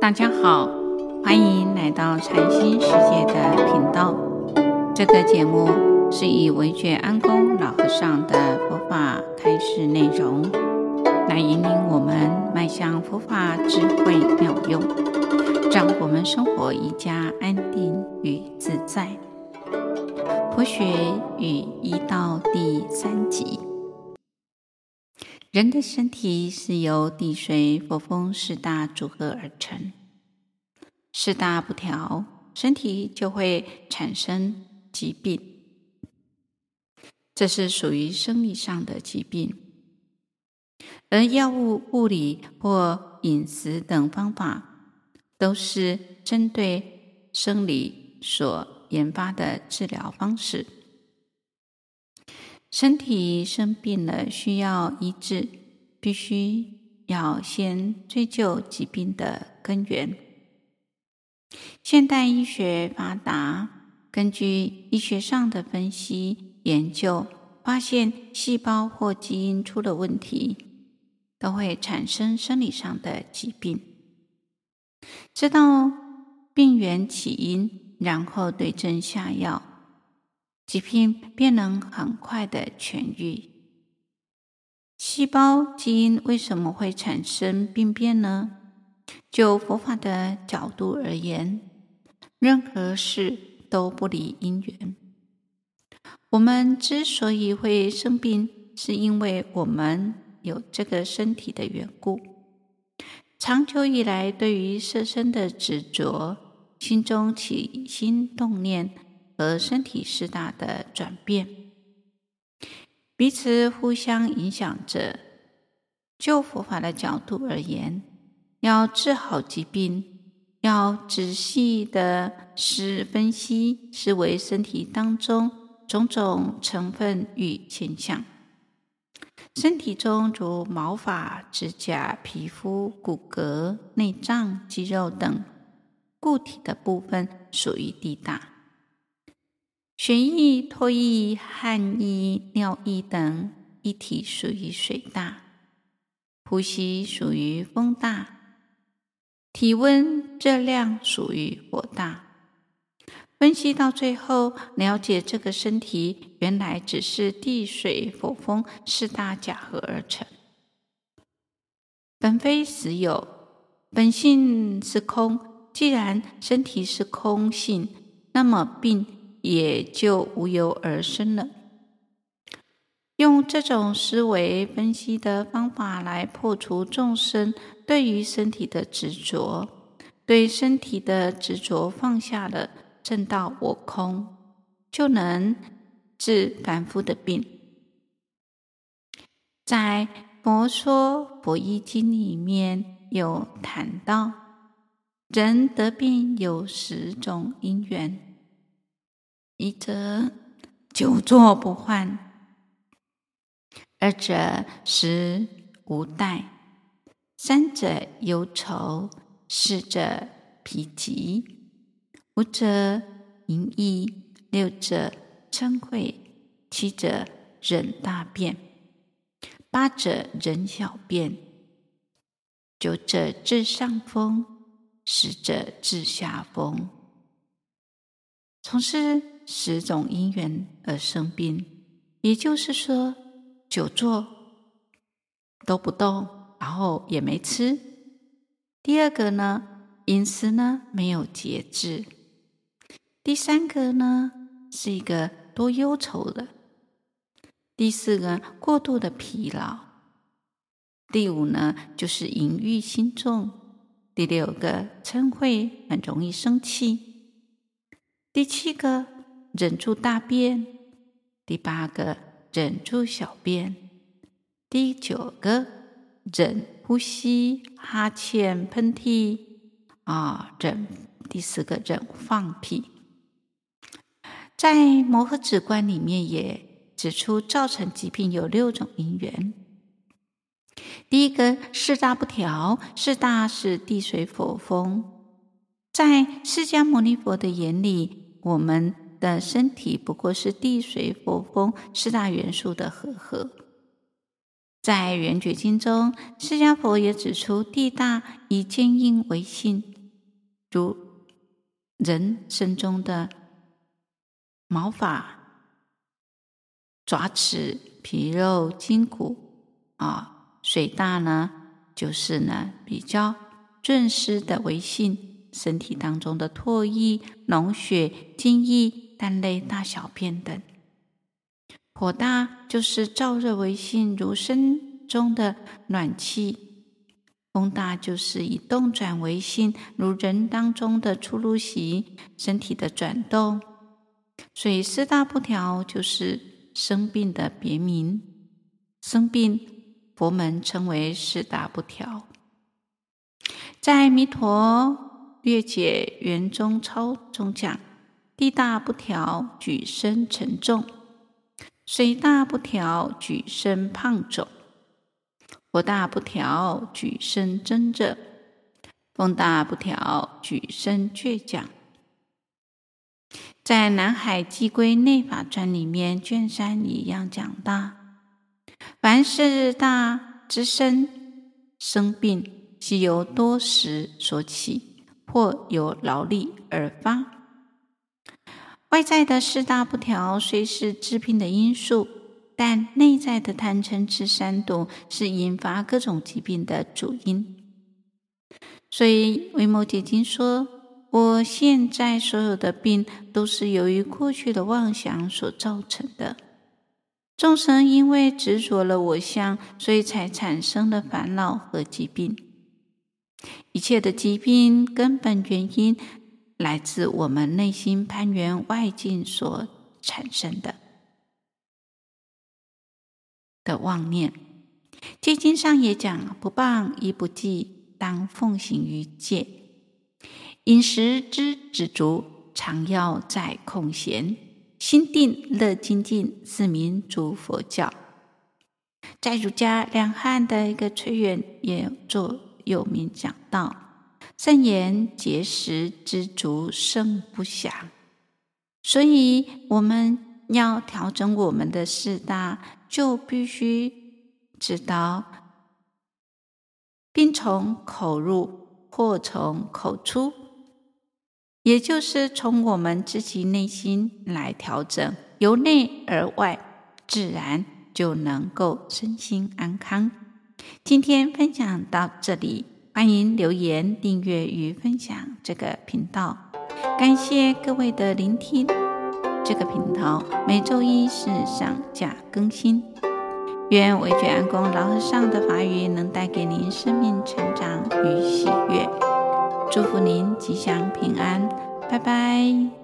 大家好，欢迎来到禅心世界的频道。这个节目是以惟觉安公老和尚的佛法开示内容，来引领我们迈向佛法智慧妙用，让我们生活更加安定与自在。佛学与医道第三集。人的身体是由地水火风四大组合而成，四大不调，身体就会产生疾病。这是属于生理上的疾病，而药物、物理或饮食等方法，都是针对生理所研发的治疗方式。身体生病了，需要医治，必须要先追究疾病的根源。现代医学发达，根据医学上的分析研究，发现细胞或基因出了问题，都会产生生理上的疾病。知道病源起因，然后对症下药。疾病便能很快的痊愈。细胞基因为什么会产生病变呢？就佛法的角度而言，任何事都不离因缘。我们之所以会生病，是因为我们有这个身体的缘故。长久以来，对于色身的执着，心中起心动念。和身体四大的转变，彼此互相影响着。就佛法的角度而言，要治好疾病，要仔细的思分析，思维身体当中种种成分与现象。身体中如毛发、指甲、皮肤、骨骼、内脏、肌肉等固体的部分，属于地大。血液、唾液、汗液、尿液等一体属于水大，呼吸属于风大，体温、热量属于火大。分析到最后，了解这个身体原来只是地、水、火、风四大假合而成，本非实有，本性是空。既然身体是空性，那么病。也就无由而生了。用这种思维分析的方法来破除众生对于身体的执着，对身体的执着放下了，正到我空，就能治凡夫的病。在《佛说佛医经》里面有谈到，人得病有十种因缘。一则久坐不缓，二者食无待，三者忧愁，四者疲疾，五者淫逸，六者嗔恚，七者忍大便，八者忍小便，九者治上风，十者治下风。从事十种因缘而生病，也就是说，久坐都不动，然后也没吃。第二个呢，饮食呢没有节制。第三个呢，是一个多忧愁的。第四个，过度的疲劳。第五呢，就是淫欲心重。第六个，嗔恚，很容易生气。第七个。忍住大便，第八个忍住小便，第九个忍呼吸、哈欠、喷嚏啊，忍第十个忍放屁。在《摩诃止观》里面也指出，造成疾病有六种因缘。第一个四大不调，四大是地水火风，在释迦牟尼佛的眼里，我们。的身体不过是地水火风四大元素的和合，在《圆觉经》中，释迦佛也指出，地大以坚硬为性，如人身中的毛发、爪齿、皮肉、筋骨啊；水大呢，就是呢比较润湿的为性，身体当中的唾液、脓血、精液、蛋类、大小便等。火大就是燥热为性，如身中的暖气；风大就是以动转为性，如人当中的出入息，身体的转动。所以四大不调就是生病的别名。生病，佛门称为四大不调。在《弥陀略解圆中钞》中讲：地大不调，举身沉重。水大不调，举身胖肿；火大不调，举身蒸热；风大不调，举身倔强。在《南海偈归内法传》里面，卷三一样讲到：凡四大之身生病，悉由多食所起，或由劳力而发。外在的四大不调虽是致病的因素，但内在的贪嗔痴三毒是引发各种疾病的主因。所以《维摩诘经》说：“我现在所有的病，都是由于过去的妄想所造成的。众生因为执着了我相，所以才产生了烦恼和疾病。一切的疾病根本原因。”来自我们内心攀缘外境所产生的的妄念。戒经上也讲：不谤亦不忌，当奉行于戒。饮食之止足，常要在空闲。心定乐精进，是名诸佛教。在儒家两汉的一个崔远也做有名讲道。善言节食知足胜不祥，所以我们要调整我们的四大，就必须知道病从口入，祸从口出，也就是从我们自己内心来调整，由内而外，自然就能够身心安康。今天分享到这里。欢迎留言、订阅与分享这个频道，感谢各位的聆听。这个频道每周一是上架更新。愿维觉安公老和尚的法语能带给您生命成长与喜悦，祝福您吉祥平安，拜拜。